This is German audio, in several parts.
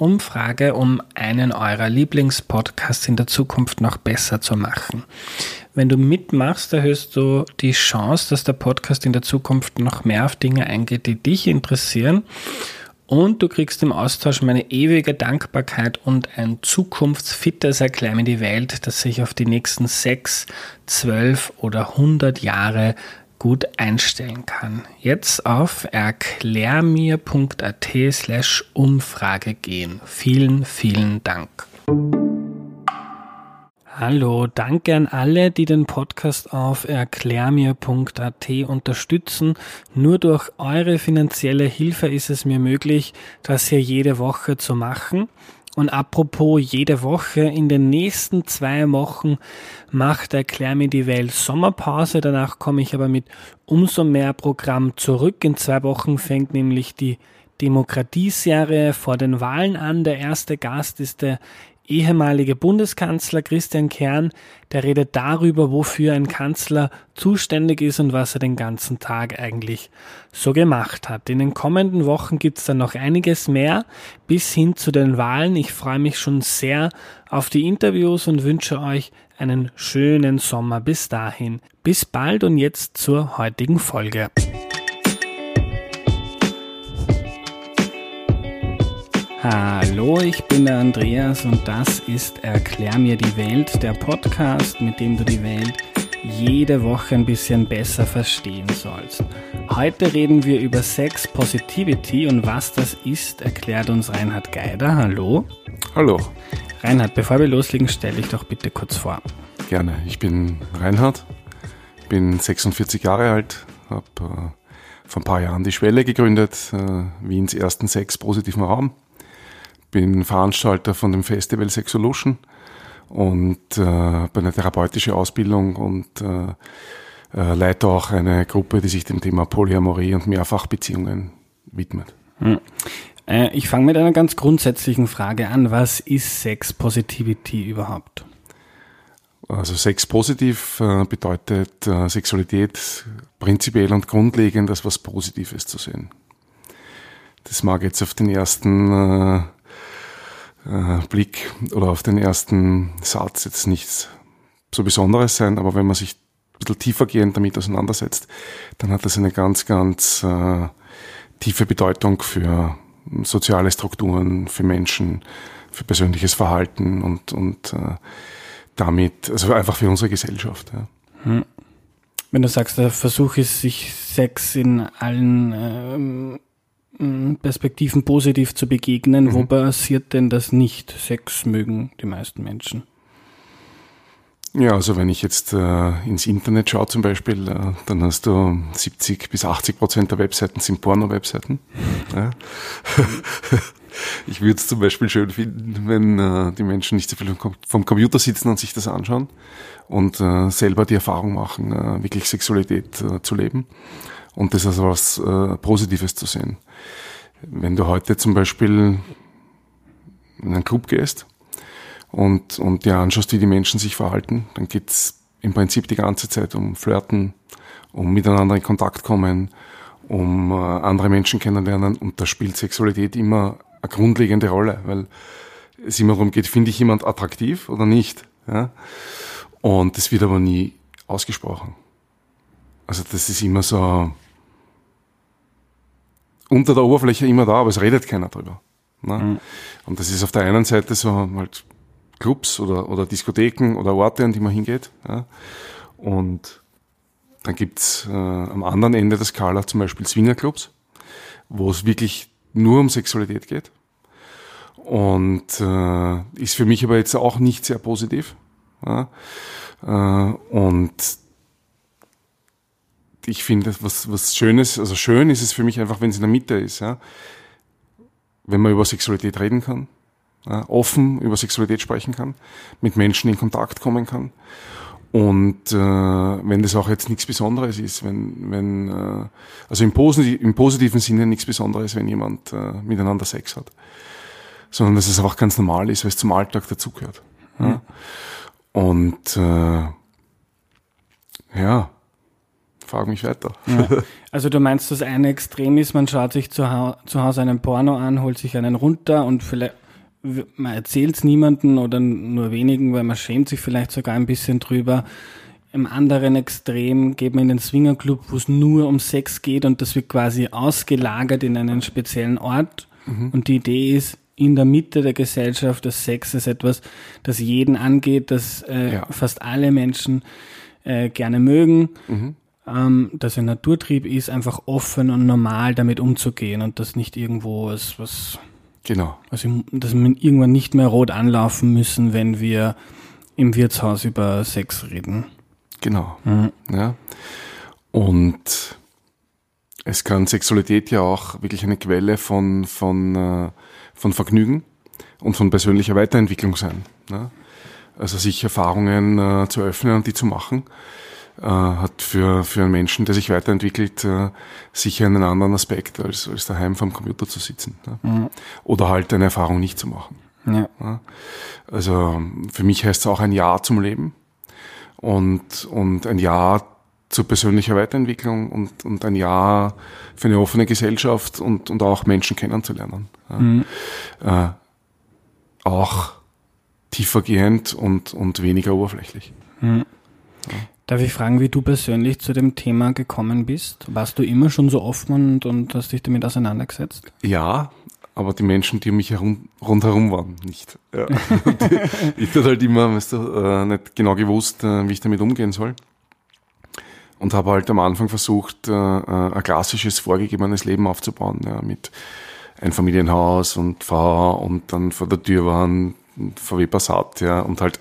Umfrage, um einen eurer Lieblingspodcasts in der Zukunft noch besser zu machen. Wenn du mitmachst, erhöhst du die Chance, dass der Podcast in der Zukunft noch mehr auf Dinge eingeht, die dich interessieren. Und du kriegst im Austausch meine ewige Dankbarkeit und ein zukunftsfittes Erklär mir die Welt, das sich auf die nächsten sechs, zwölf oder hundert Jahre gut einstellen kann. Jetzt auf erklärmir.at slash Umfrage gehen. Vielen, vielen Dank. Hallo, danke an alle, die den Podcast auf erklärmir.at unterstützen. Nur durch eure finanzielle Hilfe ist es mir möglich, das hier jede Woche zu machen. Und apropos jede Woche, in den nächsten zwei Wochen macht Erklär mir die Welt Sommerpause. Danach komme ich aber mit umso mehr Programm zurück. In zwei Wochen fängt nämlich die Demokratieserie vor den Wahlen an. Der erste Gast ist der ehemalige Bundeskanzler Christian Kern, der redet darüber, wofür ein Kanzler zuständig ist und was er den ganzen Tag eigentlich so gemacht hat. In den kommenden Wochen gibt's dann noch einiges mehr bis hin zu den Wahlen. Ich freue mich schon sehr auf die Interviews und wünsche euch einen schönen Sommer bis dahin. Bis bald und jetzt zur heutigen Folge. Hallo, ich bin der Andreas und das ist Erklär mir die Welt, der Podcast, mit dem du die Welt jede Woche ein bisschen besser verstehen sollst. Heute reden wir über Sex Positivity und was das ist, erklärt uns Reinhard Geider. Hallo. Hallo. Reinhard, bevor wir loslegen, stelle dich doch bitte kurz vor. Gerne. Ich bin Reinhard, bin 46 Jahre alt, habe äh, vor ein paar Jahren die Schwelle gegründet, äh, Wiens ersten Sex positiven Raum bin Veranstalter von dem Festival Sexolution und äh, habe eine therapeutische Ausbildung und äh, äh, leite auch eine Gruppe, die sich dem Thema Polyamorie und Mehrfachbeziehungen widmet. Hm. Äh, ich fange mit einer ganz grundsätzlichen Frage an. Was ist Sex Positivity überhaupt? Also Sex positiv äh, bedeutet äh, Sexualität prinzipiell und grundlegend als was Positives zu sehen. Das mag jetzt auf den ersten äh, Blick oder auf den ersten Satz jetzt nichts so Besonderes sein, aber wenn man sich ein bisschen tiefergehend damit auseinandersetzt, dann hat das eine ganz, ganz äh, tiefe Bedeutung für soziale Strukturen, für Menschen, für persönliches Verhalten und, und äh, damit, also einfach für unsere Gesellschaft. Ja. Hm. Wenn du sagst, der Versuch ist, sich Sex in allen ähm, Perspektiven positiv zu begegnen. Mhm. Wo passiert denn das nicht? Sex mögen die meisten Menschen. Ja, also wenn ich jetzt äh, ins Internet schaue zum Beispiel, äh, dann hast du 70 bis 80 Prozent der Webseiten sind Porno-Webseiten. Ja. ich würde es zum Beispiel schön finden, wenn äh, die Menschen nicht so viel vom Computer sitzen und sich das anschauen und äh, selber die Erfahrung machen, äh, wirklich Sexualität äh, zu leben und das als was äh, Positives zu sehen. Wenn du heute zum Beispiel in einen Club gehst und, und dir anschaust, wie die Menschen sich verhalten, dann geht's im Prinzip die ganze Zeit um Flirten, um miteinander in Kontakt kommen, um äh, andere Menschen kennenlernen und da spielt Sexualität immer eine grundlegende Rolle, weil es immer darum geht, finde ich jemand attraktiv oder nicht. Ja? Und das wird aber nie ausgesprochen. Also das ist immer so, unter der Oberfläche immer da, aber es redet keiner drüber. Ne? Mhm. Und das ist auf der einen Seite so halt Clubs oder, oder Diskotheken oder Orte, an die man hingeht. Ja? Und dann gibt's äh, am anderen Ende der Skala zum Beispiel Swingerclubs, wo es wirklich nur um Sexualität geht. Und äh, ist für mich aber jetzt auch nicht sehr positiv. Ja? Äh, und ich finde, was, was Schönes, also schön ist es für mich einfach, wenn es in der Mitte ist, ja. Wenn man über Sexualität reden kann, ja, offen über Sexualität sprechen kann, mit Menschen in Kontakt kommen kann. Und äh, wenn das auch jetzt nichts Besonderes ist, wenn, wenn äh, also im, Posit im positiven Sinne nichts Besonderes, wenn jemand äh, miteinander Sex hat, sondern dass es einfach ganz normal ist, weil es zum Alltag dazugehört. Mhm. Ja? Und äh, ja, frag mich weiter. Ja. Also du meinst, das eine Extrem ist, man schaut sich zu, zu Hause einen Porno an, holt sich einen runter und vielleicht man erzählt es niemanden oder nur wenigen, weil man schämt sich vielleicht sogar ein bisschen drüber. Im anderen Extrem geht man in den Swingerclub, wo es nur um Sex geht und das wird quasi ausgelagert in einen speziellen Ort. Mhm. Und die Idee ist, in der Mitte der Gesellschaft, das Sex ist etwas, das jeden angeht, das äh, ja. fast alle Menschen äh, gerne mögen. Mhm ähm, dass ein Naturtrieb ist, einfach offen und normal damit umzugehen und das nicht irgendwo ist, was. Genau. Also, dass wir irgendwann nicht mehr rot anlaufen müssen, wenn wir im Wirtshaus über Sex reden. Genau. Mhm. Ja. Und es kann Sexualität ja auch wirklich eine Quelle von, von, äh, von Vergnügen und von persönlicher Weiterentwicklung sein. Ne? Also sich Erfahrungen äh, zu öffnen und die zu machen äh, hat für, für einen Menschen, der sich weiterentwickelt, äh, sicher einen anderen Aspekt, als, als daheim vom Computer zu sitzen. Ne? Mhm. Oder halt eine Erfahrung nicht zu machen. Ja. Ja? Also für mich heißt es auch ein Ja zum Leben und, und ein Ja zur persönlicher Weiterentwicklung und, und ein Ja für eine offene Gesellschaft und, und auch Menschen kennenzulernen. Ja? Mhm. Äh, auch tiefergehend und, und weniger oberflächlich. Mhm. Darf ich fragen, wie du persönlich zu dem Thema gekommen bist? Warst du immer schon so offen und, und hast dich damit auseinandergesetzt? Ja, aber die Menschen, die um mich herum, rundherum waren, nicht. Ja. ich hatte halt immer, weißt du, äh, nicht genau gewusst, äh, wie ich damit umgehen soll. Und habe halt am Anfang versucht, äh, ein klassisches, vorgegebenes Leben aufzubauen, ja, mit ein Familienhaus und Frau und dann vor der Tür waren VW Passat, ja, und halt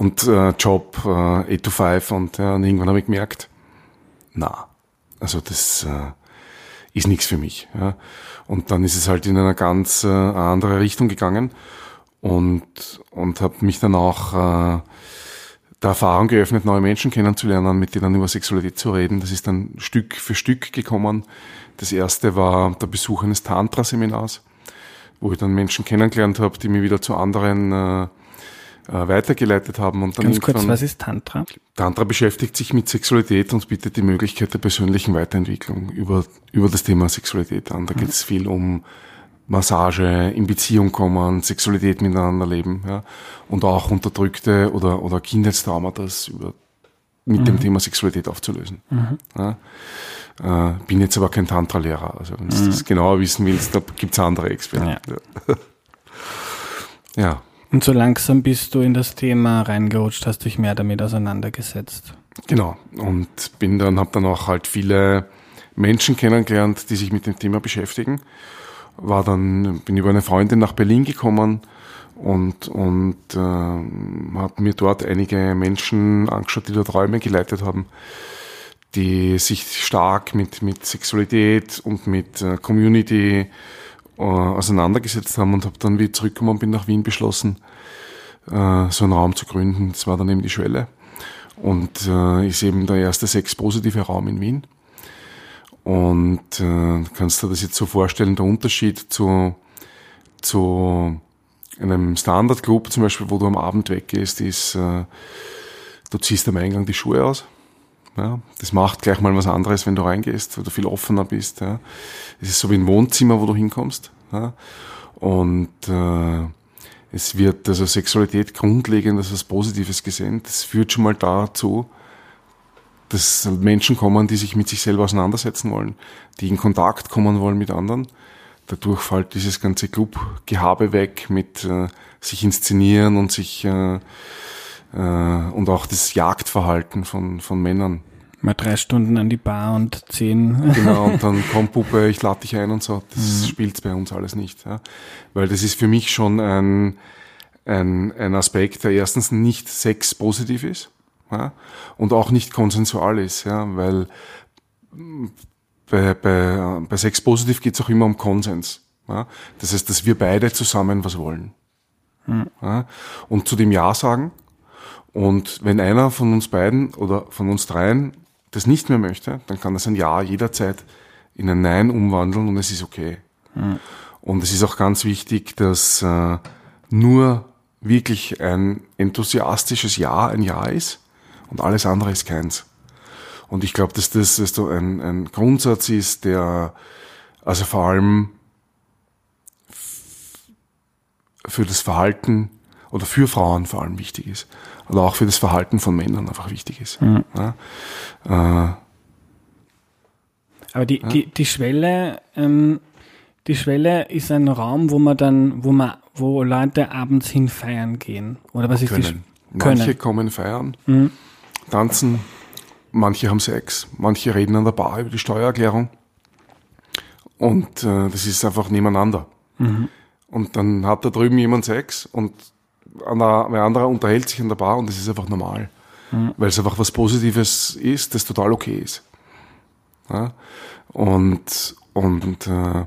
und äh, Job äh, 8 to 5 und, ja, und irgendwann habe ich gemerkt, na, also das äh, ist nichts für mich. Ja. Und dann ist es halt in eine ganz äh, andere Richtung gegangen und, und habe mich dann auch äh, der Erfahrung geöffnet, neue Menschen kennenzulernen, mit denen über Sexualität zu reden. Das ist dann Stück für Stück gekommen. Das erste war der Besuch eines Tantra-Seminars, wo ich dann Menschen kennengelernt habe, die mir wieder zu anderen äh, äh, weitergeleitet haben. Und dann Ganz kurz, was ist Tantra? Tantra beschäftigt sich mit Sexualität und bietet die Möglichkeit der persönlichen Weiterentwicklung über, über das Thema Sexualität an. Da mhm. geht es viel um Massage, in Beziehung kommen, Sexualität miteinander leben, ja, und auch unterdrückte oder, oder Kindheitstraumata über, mit mhm. dem Thema Sexualität aufzulösen. Mhm. Ja. Äh, bin jetzt aber kein Tantra-Lehrer. Also wenn du mhm. das genauer wissen willst, da gibt's andere Experten. Ja. ja. Und so langsam bist du in das Thema reingerutscht, hast dich mehr damit auseinandergesetzt. Genau. Und bin dann, habe dann auch halt viele Menschen kennengelernt, die sich mit dem Thema beschäftigen. War dann, bin über eine Freundin nach Berlin gekommen und, und äh, habe mir dort einige Menschen angeschaut, die dort Räume geleitet haben, die sich stark mit, mit Sexualität und mit äh, Community äh, auseinandergesetzt haben und habe dann, wie ich zurückgekommen bin nach Wien, beschlossen, äh, so einen Raum zu gründen. Das war dann eben die Schwelle. Und äh, ist eben der erste sexpositive Raum in Wien. Und äh, kannst du das jetzt so vorstellen, der Unterschied zu, zu einem Standardclub zum Beispiel, wo du am Abend weggehst, ist, äh, du ziehst am Eingang die Schuhe aus ja, das macht gleich mal was anderes, wenn du reingehst, wo du viel offener bist. Ja. Es ist so wie ein Wohnzimmer, wo du hinkommst. Ja. Und äh, es wird also Sexualität grundlegend als was Positives gesehen. Das führt schon mal dazu, dass Menschen kommen, die sich mit sich selber auseinandersetzen wollen, die in Kontakt kommen wollen mit anderen. Dadurch fällt dieses ganze Club-Gehabe weg mit äh, sich inszenieren und sich äh, und auch das Jagdverhalten von, von Männern. Mal drei Stunden an die Bar und zehn. Genau, und dann komm Puppe, ich lade dich ein und so. Das mhm. spielt bei uns alles nicht. Ja. Weil das ist für mich schon ein, ein, ein Aspekt, der erstens nicht sexpositiv ist ja, und auch nicht konsensual ist, ja, weil bei, bei, bei Sex positiv geht es auch immer um Konsens. Ja. Das heißt, dass wir beide zusammen was wollen. Mhm. Ja, und zu dem Ja sagen. Und wenn einer von uns beiden oder von uns dreien das nicht mehr möchte, dann kann das ein Ja jederzeit in ein Nein umwandeln und es ist okay. Mhm. Und es ist auch ganz wichtig, dass äh, nur wirklich ein enthusiastisches Ja ein Ja ist und alles andere ist keins. Und ich glaube, dass das dass ein, ein Grundsatz ist, der also vor allem für das Verhalten oder für Frauen vor allem wichtig ist. Oder auch für das Verhalten von Männern einfach wichtig ist. Mhm. Ja, äh, Aber die, ja. die, die Schwelle, ähm, die Schwelle ist ein Raum, wo man dann, wo man, wo Leute abends hin feiern gehen. Oder was ist können. die Manche können. kommen feiern, mhm. tanzen, manche haben Sex, manche reden an der Bar über die Steuererklärung. Und äh, das ist einfach nebeneinander. Mhm. Und dann hat da drüben jemand Sex und ein anderer unterhält sich an der Bar und das ist einfach normal. Mhm. Weil es einfach was Positives ist, das total okay ist. Ja? Und, und äh,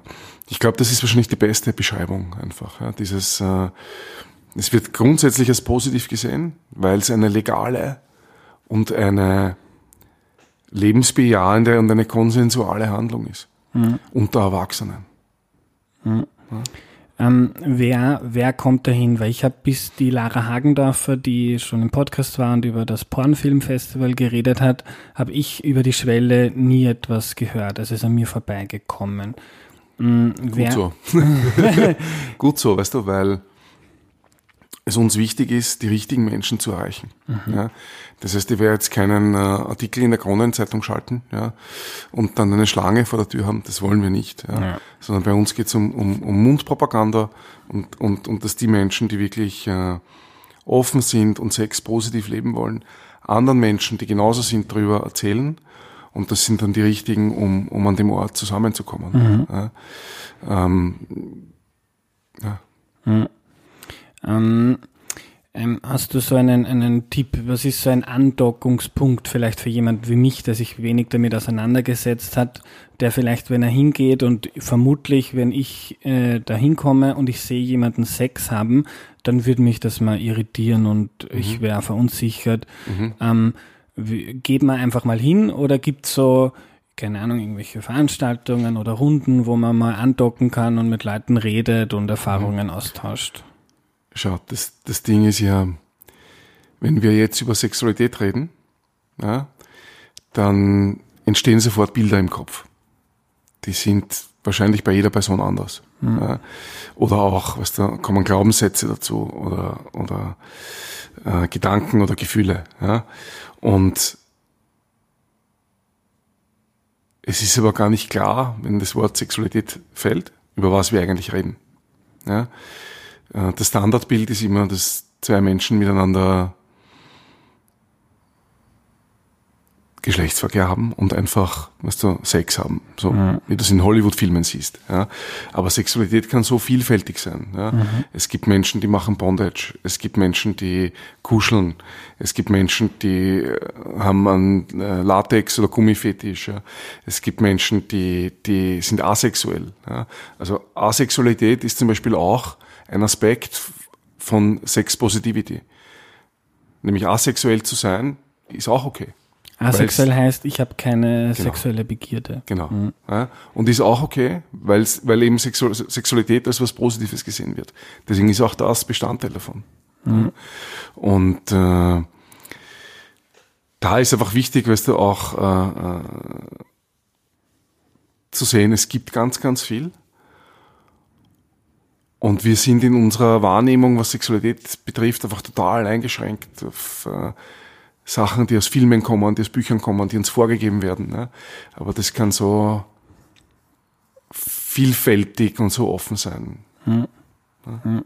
ich glaube, das ist wahrscheinlich die beste Beschreibung einfach. Ja? Dieses, äh, es wird grundsätzlich als positiv gesehen, weil es eine legale und eine lebensbejahende und eine konsensuale Handlung ist. Mhm. Unter Erwachsenen. Mhm. Ja? Ähm, wer, wer kommt dahin? Weil ich habe bis die Lara Hagendorfer, die schon im Podcast war und über das Pornfilmfestival geredet hat, habe ich über die Schwelle nie etwas gehört. Es ist an mir vorbeigekommen. Mhm, Gut so. Gut so, weißt du, weil es uns wichtig ist, die richtigen Menschen zu erreichen. Mhm. Ja. Das heißt, ich werde jetzt keinen äh, Artikel in der Kronenzeitung schalten ja, und dann eine Schlange vor der Tür haben, das wollen wir nicht. Ja. ja. Sondern bei uns geht es um, um, um Mundpropaganda und, und, und dass die Menschen, die wirklich äh, offen sind und Sex positiv leben wollen, anderen Menschen, die genauso sind, darüber erzählen. Und das sind dann die richtigen, um, um an dem Ort zusammenzukommen. Mhm. Ja. Ähm, ja. Mhm. Ähm, ähm, hast du so einen, einen Tipp? Was ist so ein Andockungspunkt vielleicht für jemand wie mich, der sich wenig damit auseinandergesetzt hat, der vielleicht, wenn er hingeht und vermutlich, wenn ich äh, da hinkomme und ich sehe jemanden Sex haben, dann würde mich das mal irritieren und mhm. ich wäre verunsichert. Mhm. Ähm, geht man einfach mal hin oder gibt's so, keine Ahnung, irgendwelche Veranstaltungen oder Runden, wo man mal andocken kann und mit Leuten redet und Erfahrungen mhm. austauscht? Schaut, das, das Ding ist ja, wenn wir jetzt über Sexualität reden, ja, dann entstehen sofort Bilder im Kopf. Die sind wahrscheinlich bei jeder Person anders. Mhm. Ja. Oder auch, was da kommen Glaubenssätze dazu oder, oder äh, Gedanken oder Gefühle. Ja. Und es ist aber gar nicht klar, wenn das Wort Sexualität fällt, über was wir eigentlich reden. Ja. Äh, das Standardbild ist immer, dass zwei Menschen miteinander Geschlechtsverkehr haben und einfach, weißt du, Sex haben, so mhm. wie du das in Hollywood-Filmen siehst. Ja. Aber Sexualität kann so vielfältig sein. Ja. Mhm. Es gibt Menschen, die machen Bondage. Es gibt Menschen, die kuscheln. Es gibt Menschen, die äh, haben einen äh, Latex- oder Gummifetisch. Ja. Es gibt Menschen, die, die sind asexuell. Ja. Also Asexualität ist zum Beispiel auch ein Aspekt von Sex Positivity. Nämlich asexuell zu sein, ist auch okay. Asexuell heißt, ich habe keine genau, sexuelle Begierde. Genau. Mhm. Ja, und ist auch okay, weil's, weil eben Sexu Sexualität als was Positives gesehen wird. Deswegen ist auch das Bestandteil davon. Mhm. Und äh, da ist einfach wichtig, weißt du, auch äh, äh, zu sehen, es gibt ganz, ganz viel. Und wir sind in unserer Wahrnehmung, was Sexualität betrifft, einfach total eingeschränkt auf äh, Sachen, die aus Filmen kommen, die aus Büchern kommen, die uns vorgegeben werden. Ne? Aber das kann so vielfältig und so offen sein. Hm. Ja. Hm.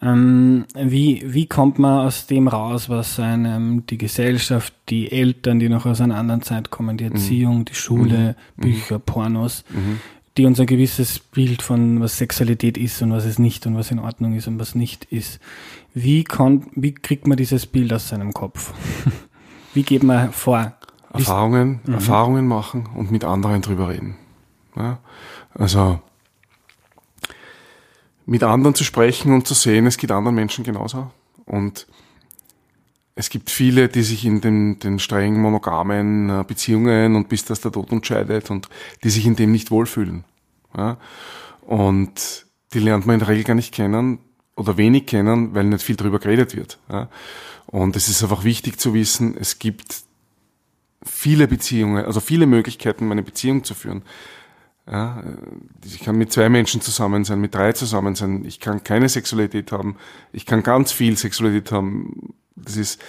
Ähm, wie, wie kommt man aus dem raus, was einem die Gesellschaft, die Eltern, die noch aus einer anderen Zeit kommen, die mhm. Erziehung, mhm. die Schule, mhm. Bücher, Pornos, mhm die uns ein gewisses Bild von was Sexualität ist und was es nicht und was in Ordnung ist und was nicht ist. Wie, kann, wie kriegt man dieses Bild aus seinem Kopf? wie geht man vor? Erfahrungen, mhm. Erfahrungen machen und mit anderen drüber reden. Ja? Also mit anderen zu sprechen und zu sehen, es geht anderen Menschen genauso. Und es gibt viele, die sich in den, den streng monogamen äh, Beziehungen und bis das der Tod entscheidet und die sich in dem nicht wohlfühlen. Ja? Und die lernt man in der Regel gar nicht kennen oder wenig kennen, weil nicht viel darüber geredet wird. Ja? Und es ist einfach wichtig zu wissen, es gibt viele Beziehungen, also viele Möglichkeiten, meine Beziehung zu führen. Ja, ich kann mit zwei Menschen zusammen sein, mit drei zusammen sein. Ich kann keine Sexualität haben. Ich kann ganz viel Sexualität haben. Das ist,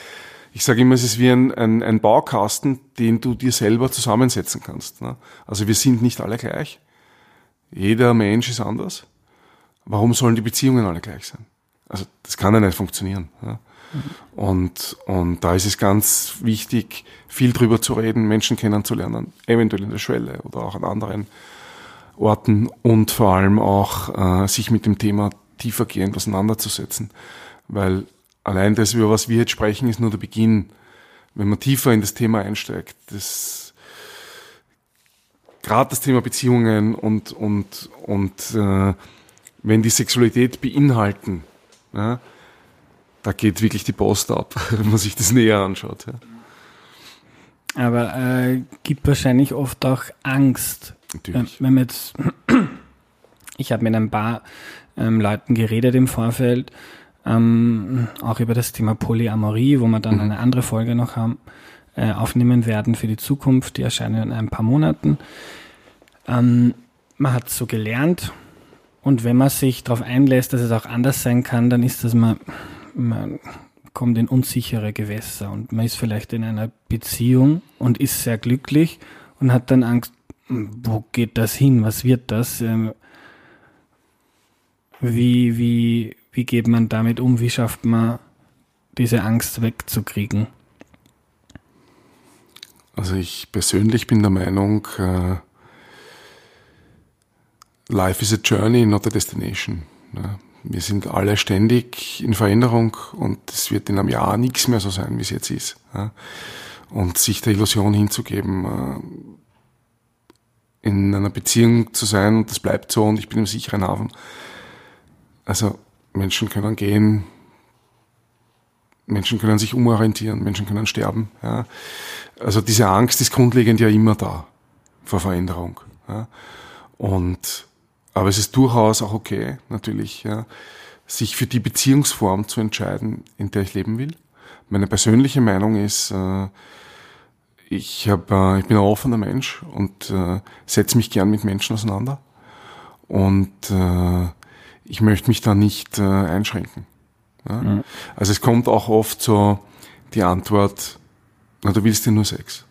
ich sage immer, es ist wie ein, ein, ein Baukasten, den du dir selber zusammensetzen kannst. Ne? Also wir sind nicht alle gleich. Jeder Mensch ist anders. Warum sollen die Beziehungen alle gleich sein? Also das kann ja nicht funktionieren. Ja? Mhm. Und, und da ist es ganz wichtig, viel drüber zu reden, Menschen kennenzulernen, eventuell in der Schwelle oder auch an anderen Orten und vor allem auch äh, sich mit dem Thema tiefergehend auseinanderzusetzen. Weil allein das, über was wir jetzt sprechen, ist nur der Beginn. Wenn man tiefer in das Thema einsteigt, das gerade das Thema Beziehungen und, und, und äh, wenn die Sexualität beinhalten, ja, da geht wirklich die Post ab, wenn man sich das näher anschaut. Ja. Aber äh, gibt wahrscheinlich oft auch Angst, Natürlich. Wenn, wenn jetzt, ich habe mit ein paar ähm, Leuten geredet im Vorfeld, ähm, auch über das Thema Polyamorie, wo wir dann mhm. eine andere Folge noch haben, äh, aufnehmen werden für die Zukunft. Die erscheinen in ein paar Monaten. Ähm, man hat so gelernt und wenn man sich darauf einlässt, dass es auch anders sein kann, dann ist das man, man kommt in unsichere Gewässer und man ist vielleicht in einer Beziehung und ist sehr glücklich und hat dann Angst, wo geht das hin? Was wird das? Ähm, wie, wie, wie geht man damit um? Wie schafft man diese Angst wegzukriegen? Also ich persönlich bin der Meinung, uh, Life is a journey, not a destination. Ja, wir sind alle ständig in Veränderung und es wird in einem Jahr nichts mehr so sein, wie es jetzt ist. Ja. Und sich der Illusion hinzugeben, uh, in einer Beziehung zu sein und das bleibt so und ich bin im sicheren Hafen. Also Menschen können gehen, Menschen können sich umorientieren, Menschen können sterben. Ja. Also diese Angst ist grundlegend ja immer da vor Veränderung. Ja. Und aber es ist durchaus auch okay, natürlich, ja, sich für die Beziehungsform zu entscheiden, in der ich leben will. Meine persönliche Meinung ist, äh, ich, hab, äh, ich bin ein offener Mensch und äh, setze mich gern mit Menschen auseinander. Und äh, ich möchte mich da nicht äh, einschränken. Ja? Mhm. Also es kommt auch oft so die Antwort, na, du willst ja nur Sex.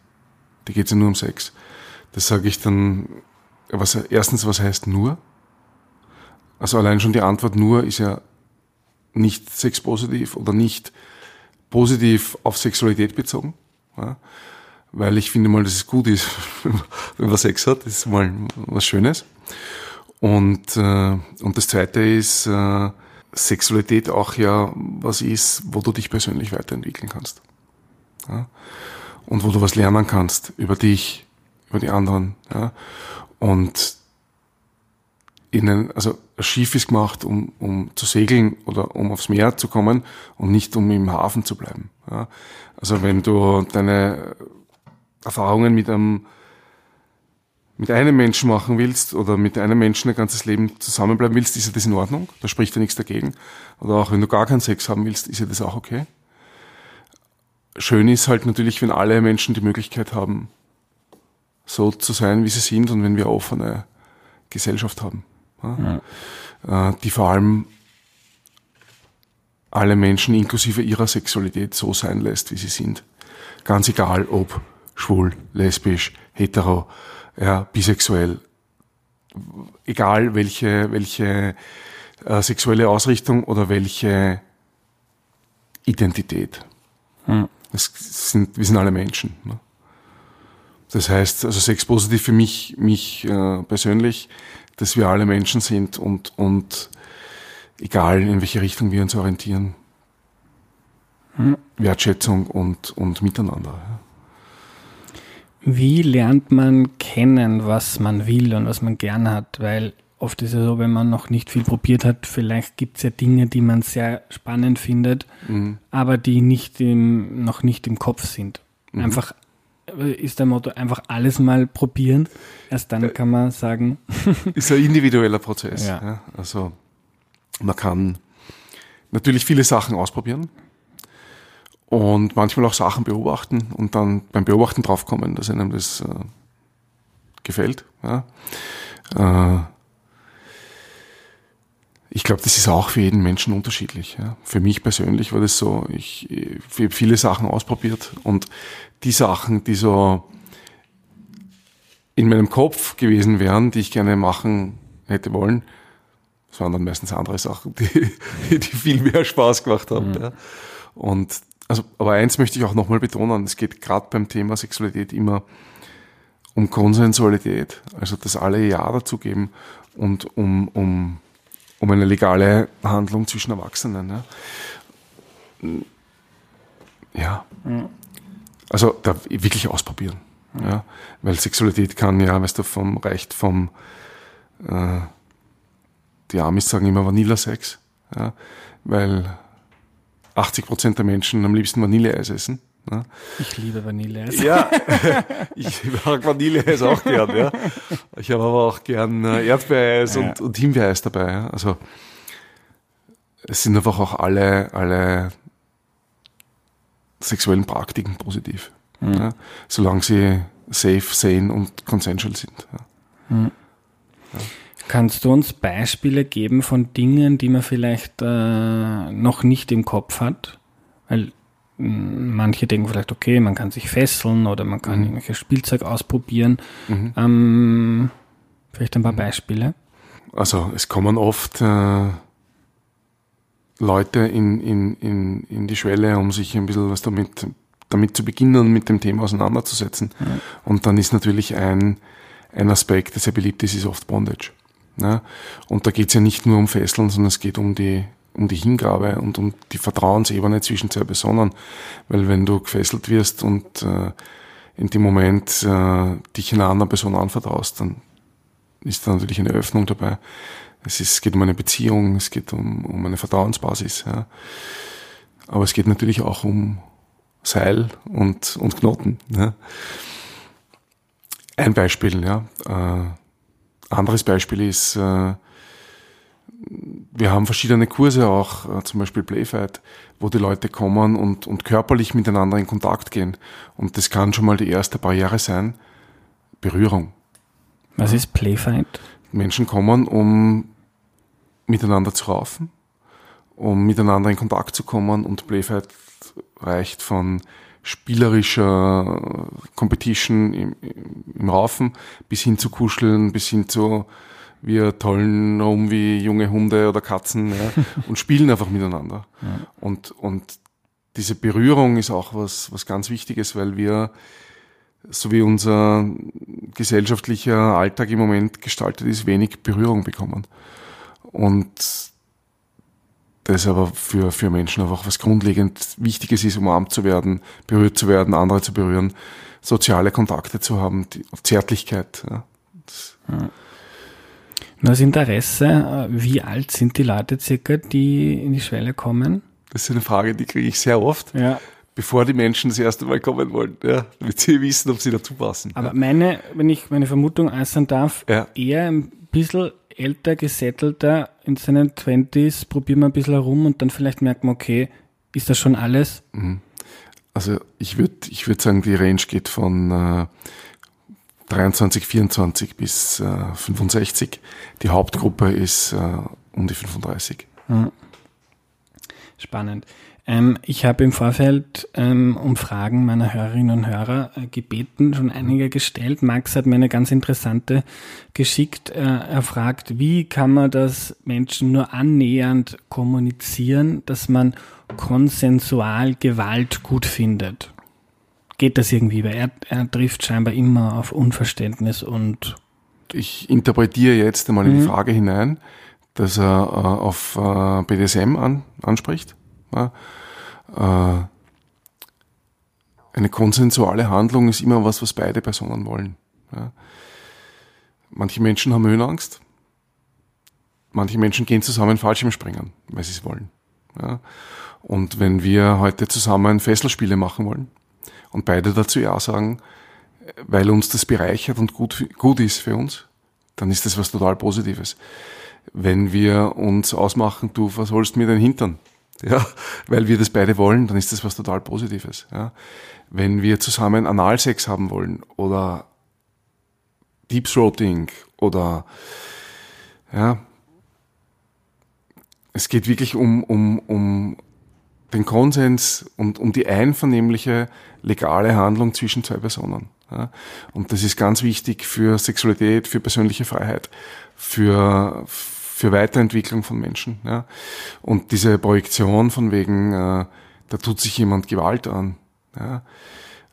Da geht es ja nur um Sex. Das sage ich dann, was, erstens, was heißt nur? Also allein schon die Antwort nur ist ja nicht sexpositiv oder nicht positiv auf Sexualität bezogen. Ja? weil ich finde mal, dass es gut ist, wenn man Sex hat. Das ist mal was Schönes. Und, äh, und das Zweite ist, äh, Sexualität auch ja was ist, wo du dich persönlich weiterentwickeln kannst. Ja? Und wo du was lernen kannst über dich, über die anderen. Ja? Und ihnen, also ein Schiff ist gemacht, um, um zu segeln oder um aufs Meer zu kommen und nicht um im Hafen zu bleiben. Ja? Also wenn du deine Erfahrungen mit einem, mit einem Menschen machen willst oder mit einem Menschen ein ganzes Leben zusammenbleiben willst, ist ja das in Ordnung. Da spricht ja nichts dagegen. Oder auch wenn du gar keinen Sex haben willst, ist ja das auch okay. Schön ist halt natürlich, wenn alle Menschen die Möglichkeit haben, so zu sein, wie sie sind und wenn wir offene Gesellschaft haben. Ja? Äh, die vor allem alle Menschen inklusive ihrer Sexualität so sein lässt, wie sie sind. Ganz egal, ob schwul, lesbisch, hetero, ja, bisexuell, egal welche, welche äh, sexuelle Ausrichtung oder welche Identität. Hm. Sind, wir sind alle Menschen. Ne? Das heißt, also Sex positiv für mich, mich äh, persönlich, dass wir alle Menschen sind und, und egal in welche Richtung wir uns orientieren, hm. Wertschätzung und, und Miteinander. Wie lernt man kennen, was man will und was man gern hat? Weil oft ist es so, wenn man noch nicht viel probiert hat, vielleicht gibt es ja Dinge, die man sehr spannend findet, mhm. aber die nicht im, noch nicht im Kopf sind. Mhm. Einfach ist der Motto, einfach alles mal probieren. Erst dann kann man sagen. ist ein individueller Prozess. Ja. ja. Also man kann natürlich viele Sachen ausprobieren und manchmal auch Sachen beobachten und dann beim Beobachten draufkommen, dass einem das äh, gefällt. Ja. Äh, ich glaube, das ist auch für jeden Menschen unterschiedlich. Ja. Für mich persönlich war das so, ich, ich habe viele Sachen ausprobiert und die Sachen, die so in meinem Kopf gewesen wären, die ich gerne machen hätte wollen, das waren dann meistens andere Sachen, die, die viel mehr Spaß gemacht haben. Mhm. Ja. Und also, aber eins möchte ich auch nochmal betonen, es geht gerade beim Thema Sexualität immer um Konsensualität, also dass alle Ja dazu geben und um, um, um eine legale Handlung zwischen Erwachsenen. Ja. ja. Mhm. Also da wirklich ausprobieren. Ja. Weil Sexualität kann ja, weißt du, vom reicht vom äh, die Amis sagen immer Vanilla-Sex, ja, weil 80 Prozent der Menschen am liebsten Vanilleeis essen. Ja. Ich liebe Vanilleeis. Ja, ich mag Vanilleeis auch gern. Ja. Ich habe aber auch gern äh, Erdbeereis ja. und, und Himbeereis dabei. Ja. Also es sind einfach auch alle, alle sexuellen Praktiken positiv, mhm. ja, solange sie safe, sane und consensual sind. Ja. Mhm. Kannst du uns Beispiele geben von Dingen, die man vielleicht äh, noch nicht im Kopf hat? Weil hm, manche denken vielleicht, okay, man kann sich fesseln oder man kann mhm. irgendwelches Spielzeug ausprobieren. Mhm. Ähm, vielleicht ein paar mhm. Beispiele. Also es kommen oft äh, Leute in, in, in, in die Schwelle, um sich ein bisschen was damit, damit zu beginnen, mit dem Thema auseinanderzusetzen. Ja. Und dann ist natürlich ein, ein Aspekt, der sehr beliebt ist, ist oft Bondage. Ja? Und da geht es ja nicht nur um Fesseln, sondern es geht um die, um die Hingabe und um die Vertrauensebene zwischen zwei Personen. Weil wenn du gefesselt wirst und äh, in dem Moment äh, dich einer anderen Person anvertraust, dann ist da natürlich eine Öffnung dabei. Es, ist, es geht um eine Beziehung, es geht um, um eine Vertrauensbasis. Ja. Aber es geht natürlich auch um Seil und, und Knoten. Ja. Ein Beispiel, ja. Äh, anderes Beispiel ist, äh, wir haben verschiedene Kurse auch, äh, zum Beispiel Playfight, wo die Leute kommen und, und körperlich miteinander in Kontakt gehen. Und das kann schon mal die erste Barriere sein, Berührung. Was ist Playfight? Menschen kommen, um miteinander zu raufen, um miteinander in Kontakt zu kommen und Playfight reicht von spielerischer Competition im, im Raufen bis hin zu Kuscheln, bis hin zu wir tollen rum wie junge Hunde oder Katzen ja, und spielen einfach miteinander. Ja. Und, und diese Berührung ist auch was, was ganz Wichtiges, weil wir, so wie unser gesellschaftlicher Alltag im Moment gestaltet ist, wenig Berührung bekommen. Und das aber für, für Menschen einfach was grundlegend Wichtiges ist, umarmt zu werden, berührt zu werden, andere zu berühren, soziale Kontakte zu haben, die, Zärtlichkeit. Ja. Das, ja. Das Interesse, wie alt sind die Leute circa, die in die Schwelle kommen? Das ist eine Frage, die kriege ich sehr oft. Ja. Bevor die Menschen das erste Mal kommen wollen, ja, damit sie wissen, ob sie dazu passen. Aber ja. meine, wenn ich meine Vermutung äußern darf, ja. eher ein bisschen älter, gesettelter, in seinen Twenties, probieren wir ein bisschen herum und dann vielleicht merkt man, okay, ist das schon alles? Mhm. Also ich würde ich würd sagen, die Range geht von äh, 23, 24 bis äh, 65. Die Hauptgruppe ist äh, um die 35. Mhm. Spannend. Ähm, ich habe im Vorfeld ähm, um Fragen meiner Hörerinnen und Hörer äh, gebeten, schon einige gestellt. Max hat mir eine ganz interessante geschickt. Äh, er fragt, wie kann man das Menschen nur annähernd kommunizieren, dass man konsensual Gewalt gut findet? Geht das irgendwie? Weil er, er trifft scheinbar immer auf Unverständnis und ich interpretiere jetzt einmal in die mhm. Frage hinein, dass er äh, auf äh, BDSM an, anspricht. Ja, äh, eine konsensuale Handlung ist immer was, was beide Personen wollen. Ja. Manche Menschen haben Höhenangst. manche Menschen gehen zusammen Fallschirmspringen, weil sie es wollen. Ja. Und wenn wir heute zusammen Fesselspiele machen wollen und beide dazu Ja sagen, weil uns das bereichert und gut, gut ist für uns, dann ist das was total Positives. Wenn wir uns ausmachen, du versollst mir den Hintern, ja, weil wir das beide wollen, dann ist das was total Positives. Ja. Wenn wir zusammen Analsex haben wollen oder Deep Throating oder ja, es geht wirklich um, um, um den Konsens und um die einvernehmliche legale Handlung zwischen zwei Personen. Ja. Und das ist ganz wichtig für Sexualität, für persönliche Freiheit, für, für Weiterentwicklung von Menschen. Ja. Und diese Projektion von wegen, äh, da tut sich jemand Gewalt an. Ja.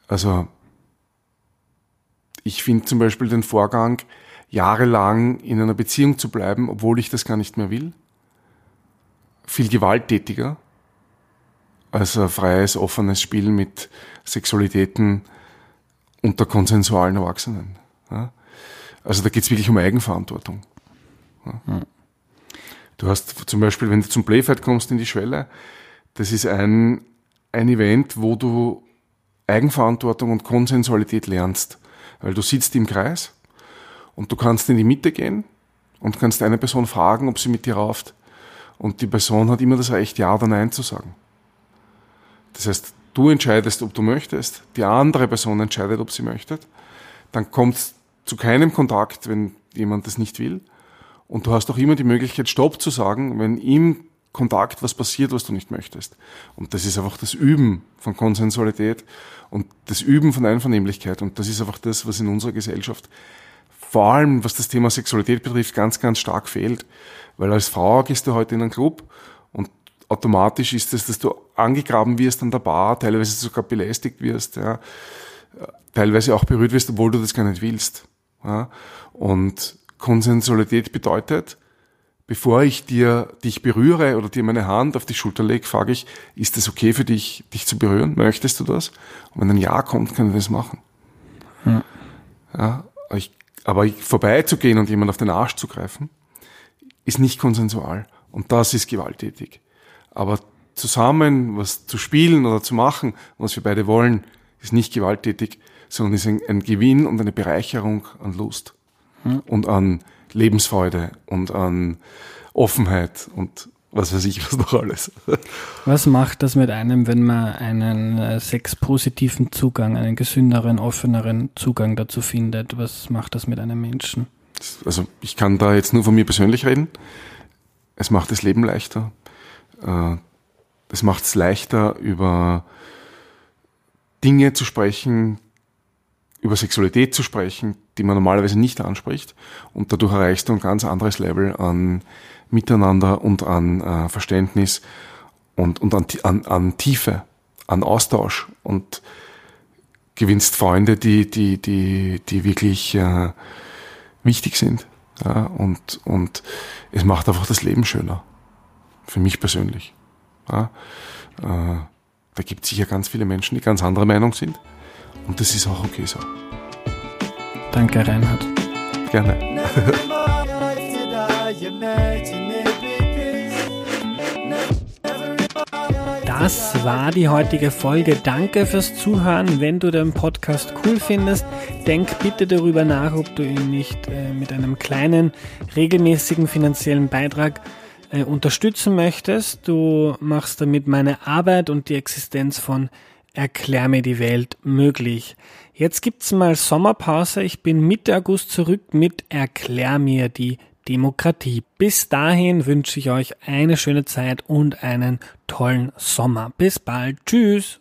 Also ich finde zum Beispiel den Vorgang, jahrelang in einer Beziehung zu bleiben, obwohl ich das gar nicht mehr will, viel gewalttätiger als ein freies, offenes Spiel mit Sexualitäten unter konsensualen Erwachsenen. Ja? Also da geht es wirklich um Eigenverantwortung. Ja? Hm. Du hast zum Beispiel, wenn du zum Playfight kommst in die Schwelle, das ist ein, ein Event, wo du Eigenverantwortung und Konsensualität lernst. Weil du sitzt im Kreis und du kannst in die Mitte gehen und kannst eine Person fragen, ob sie mit dir rauft. Und die Person hat immer das Recht, Ja oder Nein zu sagen. Das heißt, du entscheidest, ob du möchtest, die andere Person entscheidet, ob sie möchte. Dann kommt es zu keinem Kontakt, wenn jemand das nicht will. Und du hast auch immer die Möglichkeit, Stopp zu sagen, wenn im Kontakt was passiert, was du nicht möchtest. Und das ist einfach das Üben von Konsensualität und das Üben von Einvernehmlichkeit. Und das ist einfach das, was in unserer Gesellschaft vor allem, was das Thema Sexualität betrifft, ganz, ganz stark fehlt. Weil als Frau gehst du heute in einen Club und automatisch ist es, dass du angegraben wirst an der Bar, teilweise sogar belästigt wirst, ja, teilweise auch berührt wirst, obwohl du das gar nicht willst. Ja. Und Konsensualität bedeutet, bevor ich dir dich berühre oder dir meine Hand auf die Schulter lege, frage ich, ist es okay für dich, dich zu berühren? Möchtest du das? Und wenn ein Ja kommt, kann ich das machen. Ja. ja ich, aber vorbeizugehen und jemand auf den Arsch zu greifen, ist nicht konsensual. Und das ist gewalttätig. Aber zusammen was zu spielen oder zu machen, was wir beide wollen, ist nicht gewalttätig, sondern ist ein, ein Gewinn und eine Bereicherung an Lust hm. und an Lebensfreude und an Offenheit und was weiß ich, was noch alles. Was macht das mit einem, wenn man einen äh, sexpositiven Zugang, einen gesünderen, offeneren Zugang dazu findet? Was macht das mit einem Menschen? Also ich kann da jetzt nur von mir persönlich reden. Es macht das Leben leichter. Äh, es macht es leichter, über Dinge zu sprechen, über Sexualität zu sprechen, die man normalerweise nicht anspricht. Und dadurch erreichst du ein ganz anderes Level an Miteinander und an äh, Verständnis und, und an, an, an Tiefe, an Austausch und gewinnst Freunde, die, die, die, die wirklich äh, wichtig sind. Ja, und, und es macht einfach das Leben schöner. Für mich persönlich. Ja, äh, da gibt es sicher ganz viele Menschen, die ganz anderer Meinung sind. Und das ist auch okay so. Danke, Reinhard. Gerne. Das war die heutige Folge. Danke fürs Zuhören. Wenn du den Podcast cool findest, denk bitte darüber nach, ob du ihn nicht äh, mit einem kleinen, regelmäßigen finanziellen Beitrag äh, unterstützen möchtest. Du machst damit meine Arbeit und die Existenz von Erklär mir die Welt möglich. Jetzt gibt's mal Sommerpause. Ich bin Mitte August zurück mit Erklär mir die Demokratie. Bis dahin wünsche ich euch eine schöne Zeit und einen tollen Sommer. Bis bald. Tschüss.